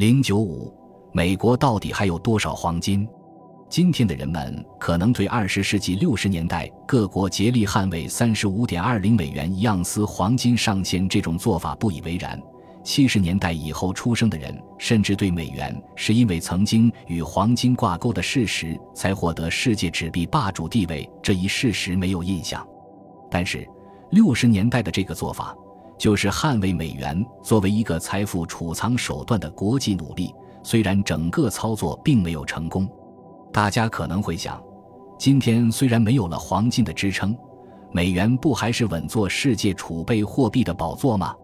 零九五，美国到底还有多少黄金？今天的人们可能对二十世纪六十年代各国竭力捍卫三十五点二零美元一盎司黄金上限这种做法不以为然。七十年代以后出生的人，甚至对美元是因为曾经与黄金挂钩的事实才获得世界纸币霸主地位这一事实没有印象。但是，六十年代的这个做法，就是捍卫美元作为一个财富储藏手段的国际努力。虽然整个操作并没有成功。大家可能会想，今天虽然没有了黄金的支撑，美元不还是稳坐世界储备货币的宝座吗？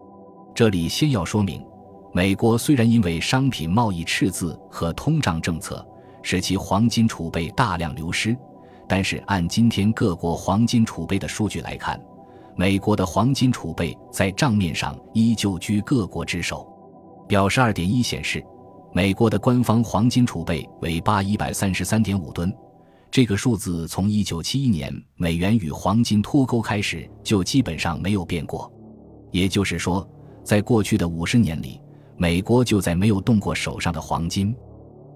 这里先要说明，美国虽然因为商品贸易赤字和通胀政策使其黄金储备大量流失，但是按今天各国黄金储备的数据来看，美国的黄金储备在账面上依旧居各国之首。表示二点一显示。美国的官方黄金储备为八一百三十三点五吨，这个数字从一九七一年美元与黄金脱钩开始就基本上没有变过。也就是说，在过去的五十年里，美国就再没有动过手上的黄金。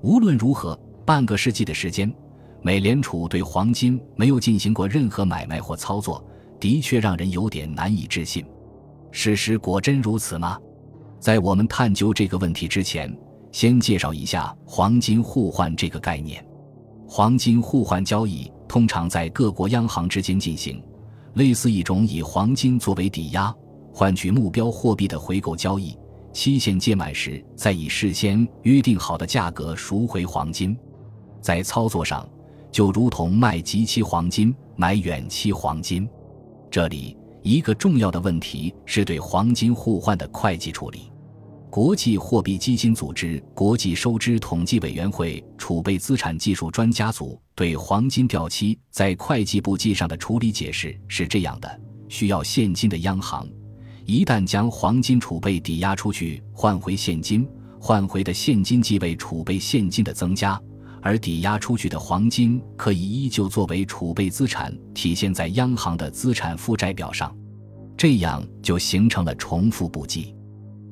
无论如何，半个世纪的时间，美联储对黄金没有进行过任何买卖或操作，的确让人有点难以置信。事实果真如此吗？在我们探究这个问题之前，先介绍一下黄金互换这个概念。黄金互换交易通常在各国央行之间进行，类似一种以黄金作为抵押换取目标货币的回购交易。期限届满时，再以事先约定好的价格赎回黄金。在操作上，就如同卖即期黄金买远期黄金。这里一个重要的问题是对黄金互换的会计处理。国际货币基金组织国际收支统计委员会储备资产技术专家组对黄金掉期在会计簿记上的处理解释是这样的：需要现金的央行，一旦将黄金储备抵押出去换回现金，换回的现金即为储备现金的增加，而抵押出去的黄金可以依旧作为储备资产体现在央行的资产负债表上，这样就形成了重复簿记。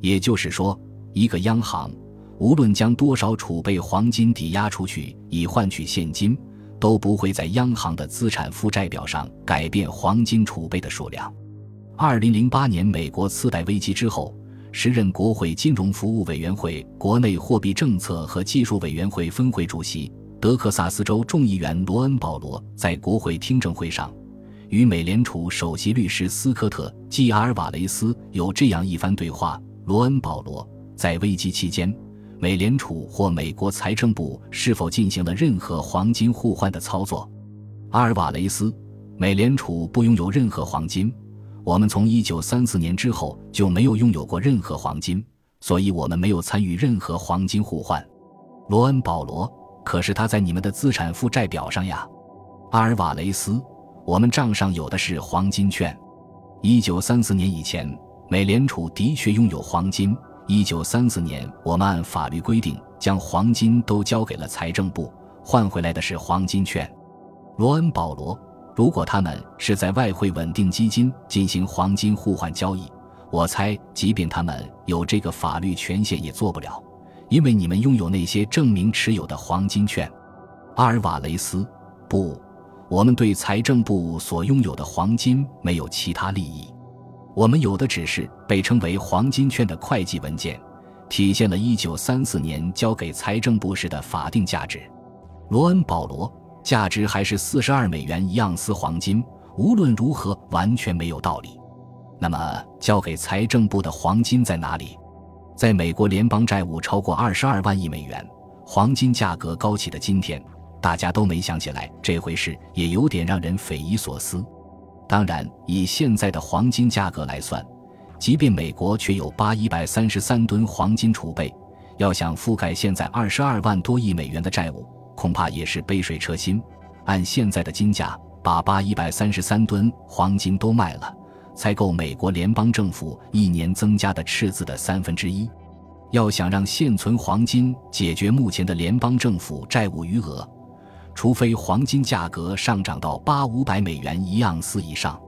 也就是说，一个央行无论将多少储备黄金抵押出去以换取现金，都不会在央行的资产负债表上改变黄金储备的数量。二零零八年美国次贷危机之后，时任国会金融服务委员会国内货币政策和技术委员会分会主席、德克萨斯州众议员罗恩·保罗在国会听证会上，与美联储首席律师斯科特·基阿尔瓦雷斯有这样一番对话。罗恩·保罗在危机期间，美联储或美国财政部是否进行了任何黄金互换的操作？阿尔瓦雷斯，美联储不拥有任何黄金。我们从1934年之后就没有拥有过任何黄金，所以我们没有参与任何黄金互换。罗恩·保罗，可是他在你们的资产负债表上呀。阿尔瓦雷斯，我们账上有的是黄金券。1934年以前。美联储的确拥有黄金。一九三四年，我们按法律规定将黄金都交给了财政部，换回来的是黄金券。罗恩·保罗，如果他们是在外汇稳定基金进行黄金互换交易，我猜，即便他们有这个法律权限，也做不了，因为你们拥有那些证明持有的黄金券。阿尔瓦雷斯，不，我们对财政部所拥有的黄金没有其他利益。我们有的只是被称为黄金券的会计文件，体现了1934年交给财政部时的法定价值。罗恩·保罗，价值还是42美元一盎司黄金，无论如何完全没有道理。那么，交给财政部的黄金在哪里？在美国联邦债务超过22万亿美元，黄金价格高企的今天，大家都没想起来这回事，也有点让人匪夷所思。当然，以现在的黄金价格来算，即便美国却有八一百三十三吨黄金储备，要想覆盖现在二十二万多亿美元的债务，恐怕也是杯水车薪。按现在的金价，把八一百三十三吨黄金都卖了，才够美国联邦政府一年增加的赤字的三分之一。要想让现存黄金解决目前的联邦政府债务余额，除非黄金价格上涨到八五百美元一盎司以上，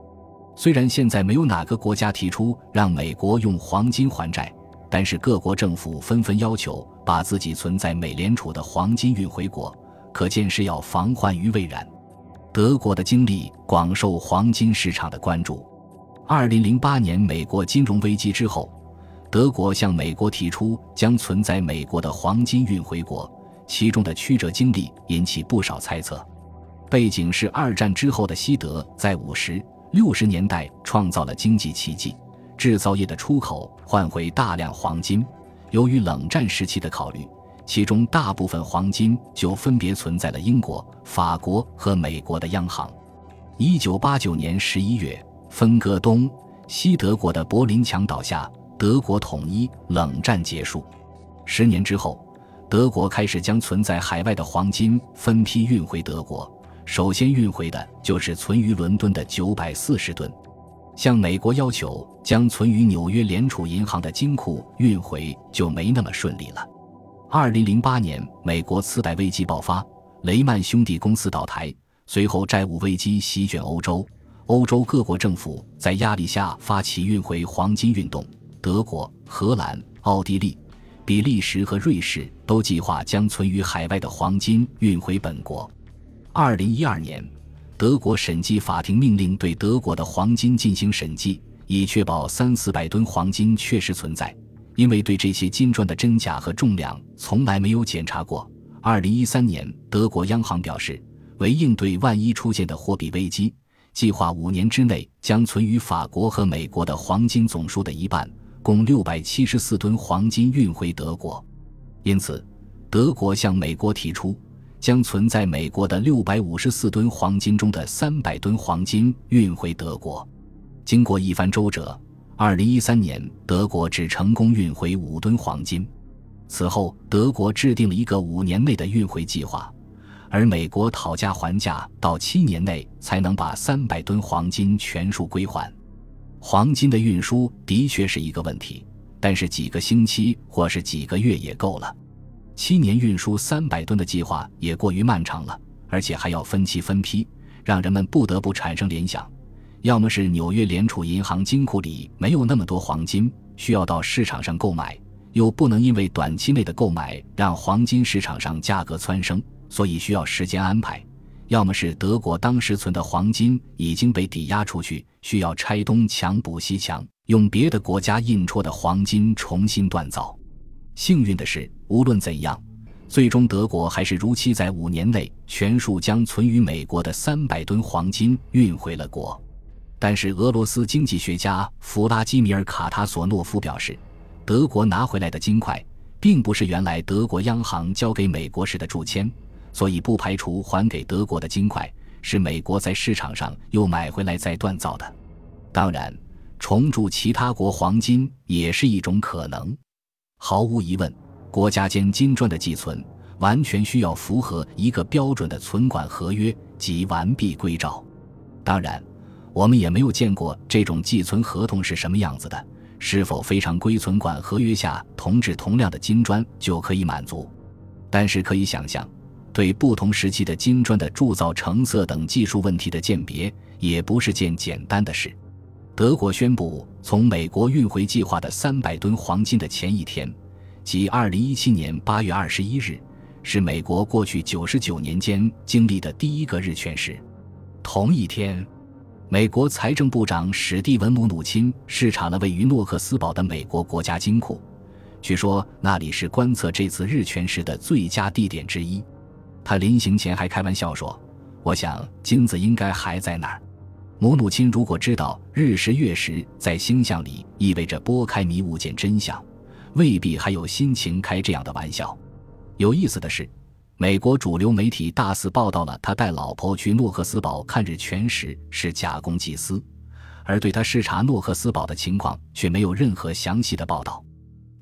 虽然现在没有哪个国家提出让美国用黄金还债，但是各国政府纷纷要求把自己存在美联储的黄金运回国，可见是要防患于未然。德国的经历广受黄金市场的关注。二零零八年美国金融危机之后，德国向美国提出将存在美国的黄金运回国，其中的曲折经历引起不少猜测。背景是二战之后的西德在五十六十年代创造了经济奇迹。制造业的出口换回大量黄金，由于冷战时期的考虑，其中大部分黄金就分别存在了英国、法国和美国的央行。一九八九年十一月，分割东西德国的柏林墙倒下，德国统一，冷战结束。十年之后，德国开始将存在海外的黄金分批运回德国，首先运回的就是存于伦敦的九百四十吨。向美国要求将存于纽约联储银行的金库运回就没那么顺利了。二零零八年，美国次贷危机爆发，雷曼兄弟公司倒台，随后债务危机席卷欧洲，欧洲各国政府在压力下发起运回黄金运动。德国、荷兰、奥地利、比利时和瑞士都计划将存于海外的黄金运回本国。二零一二年。德国审计法庭命令对德国的黄金进行审计，以确保三四百吨黄金确实存在。因为对这些金砖的真假和重量从来没有检查过。二零一三年，德国央行表示，为应对万一出现的货币危机，计划五年之内将存于法国和美国的黄金总数的一半，共六百七十四吨黄金运回德国。因此，德国向美国提出。将存在美国的六百五十四吨黄金中的三百吨黄金运回德国。经过一番周折，二零一三年德国只成功运回五吨黄金。此后，德国制定了一个五年内的运回计划，而美国讨价还价，到七年内才能把三百吨黄金全数归还。黄金的运输的确是一个问题，但是几个星期或是几个月也够了。七年运输三百吨的计划也过于漫长了，而且还要分期分批，让人们不得不产生联想：要么是纽约联储银行金库里没有那么多黄金，需要到市场上购买，又不能因为短期内的购买让黄金市场上价格蹿升，所以需要时间安排；要么是德国当时存的黄金已经被抵押出去，需要拆东墙补西墙，用别的国家印戳的黄金重新锻造。幸运的是，无论怎样，最终德国还是如期在五年内全数将存于美国的三百吨黄金运回了国。但是，俄罗斯经济学家弗拉基米尔·卡塔索诺夫表示，德国拿回来的金块并不是原来德国央行交给美国时的铸签，所以不排除还给德国的金块是美国在市场上又买回来再锻造的。当然，重铸其他国黄金也是一种可能。毫无疑问，国家间金砖的寄存完全需要符合一个标准的存管合约及完璧归赵。当然，我们也没有见过这种寄存合同是什么样子的，是否非常规存管合约下同质同量的金砖就可以满足？但是可以想象，对不同时期的金砖的铸造成色等技术问题的鉴别，也不是件简单的事。德国宣布从美国运回计划的三百吨黄金的前一天，即二零一七年八月二十一日，是美国过去九十九年间经历的第一个日全食。同一天，美国财政部长史蒂文·姆努钦视察了位于诺克斯堡的美国国家金库，据说那里是观测这次日全食的最佳地点之一。他临行前还开玩笑说：“我想金子应该还在那儿。”母母亲如果知道日食月食在星象里意味着拨开迷雾见真相，未必还有心情开这样的玩笑。有意思的是，美国主流媒体大肆报道了他带老婆去诺克斯堡看日全食是假公济私，而对他视察诺克斯堡的情况却没有任何详细的报道。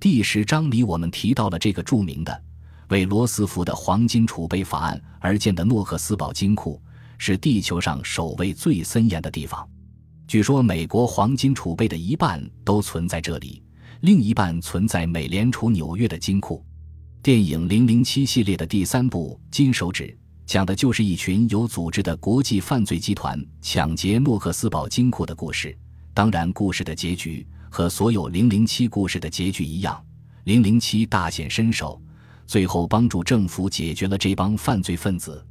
第十章里我们提到了这个著名的为罗斯福的黄金储备法案而建的诺克斯堡金库。是地球上守卫最森严的地方。据说，美国黄金储备的一半都存在这里，另一半存在美联储纽约的金库。电影《零零七》系列的第三部《金手指》讲的就是一群有组织的国际犯罪集团抢劫诺克斯堡金库的故事。当然，故事的结局和所有零零七故事的结局一样，零零七大显身手，最后帮助政府解决了这帮犯罪分子。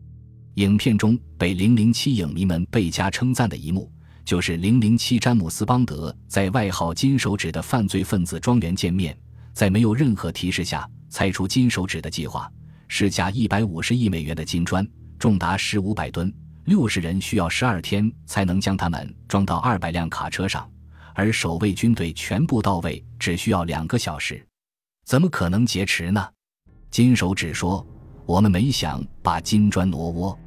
影片中被零零七影迷们倍加称赞的一幕，就是零零七詹姆斯邦德在外号“金手指”的犯罪分子庄园见面，在没有任何提示下猜出金手指的计划，市价一百五十亿美元的金砖，重达十五百吨，六十人需要十二天才能将它们装到二百辆卡车上。而守卫军队全部到位只需要两个小时，怎么可能劫持呢？金手指说：“我们没想把金砖挪窝。”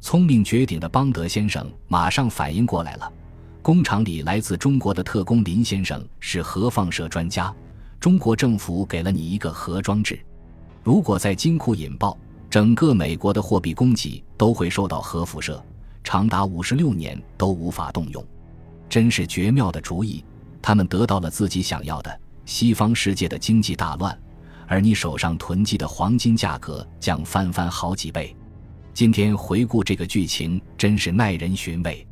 聪明绝顶的邦德先生马上反应过来了。工厂里来自中国的特工林先生是核放射专家，中国政府给了你一个核装置，如果在金库引爆，整个美国的货币供给都会受到核辐射，长达五十六年都无法动用。真是绝妙的主意，他们得到了自己想要的。西方世界的经济大乱，而你手上囤积的黄金价格将翻番好几倍。今天回顾这个剧情，真是耐人寻味。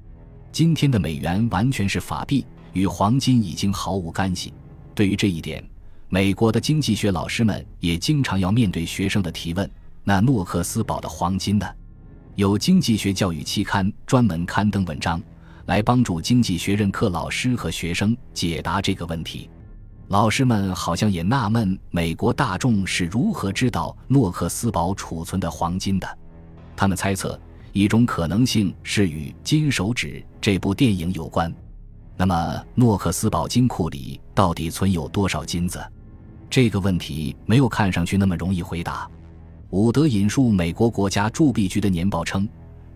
今天的美元完全是法币，与黄金已经毫无干系。对于这一点，美国的经济学老师们也经常要面对学生的提问：那诺克斯堡的黄金呢？有经济学教育期刊专门刊登文章。来帮助经济学任课老师和学生解答这个问题。老师们好像也纳闷，美国大众是如何知道诺克斯堡储存的黄金的。他们猜测，一种可能性是与《金手指》这部电影有关。那么，诺克斯堡金库里到底存有多少金子？这个问题没有看上去那么容易回答。伍德引述美国国家铸币局的年报称。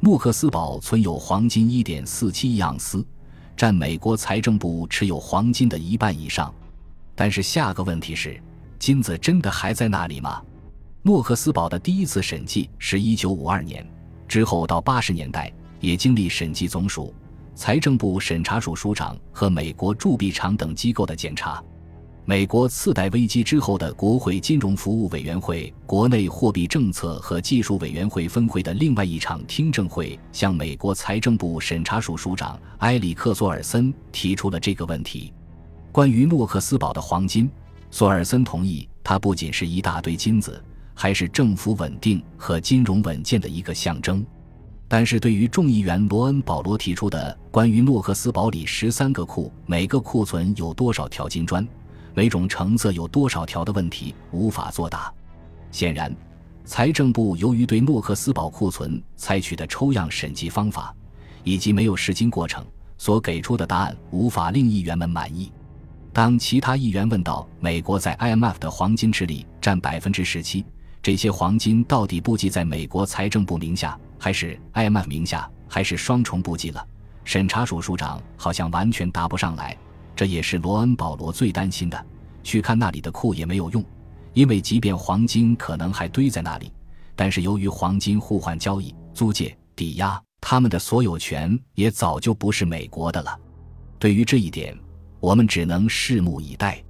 诺克斯堡存有黄金一点四七亿盎司，占美国财政部持有黄金的一半以上。但是下个问题是，金子真的还在那里吗？诺克斯堡的第一次审计是一九五二年，之后到八十年代也经历审计总署、财政部审查署署长和美国铸币厂等机构的检查。美国次贷危机之后的国会金融服务委员会国内货币政策和技术委员会分会的另外一场听证会，向美国财政部审查署署长埃里克·索尔森提出了这个问题：关于诺克斯堡的黄金，索尔森同意，它不仅是一大堆金子，还是政府稳定和金融稳健的一个象征。但是对于众议员罗恩·保罗提出的关于诺克斯堡里十三个库每个库存有多少条金砖，每种成色有多少条的问题无法作答。显然，财政部由于对诺克斯堡库存采取的抽样审计方法，以及没有试金过程，所给出的答案无法令议员们满意。当其他议员问到美国在 IMF 的黄金池里占百分之十七，这些黄金到底布记在美国财政部名下，还是 IMF 名下，还是双重布记了？审查署署长好像完全答不上来。这也是罗恩·保罗最担心的。去看那里的库也没有用，因为即便黄金可能还堆在那里，但是由于黄金互换交易、租借、抵押，他们的所有权也早就不是美国的了。对于这一点，我们只能拭目以待。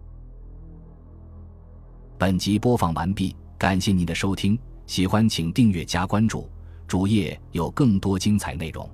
本集播放完毕，感谢您的收听，喜欢请订阅加关注，主页有更多精彩内容。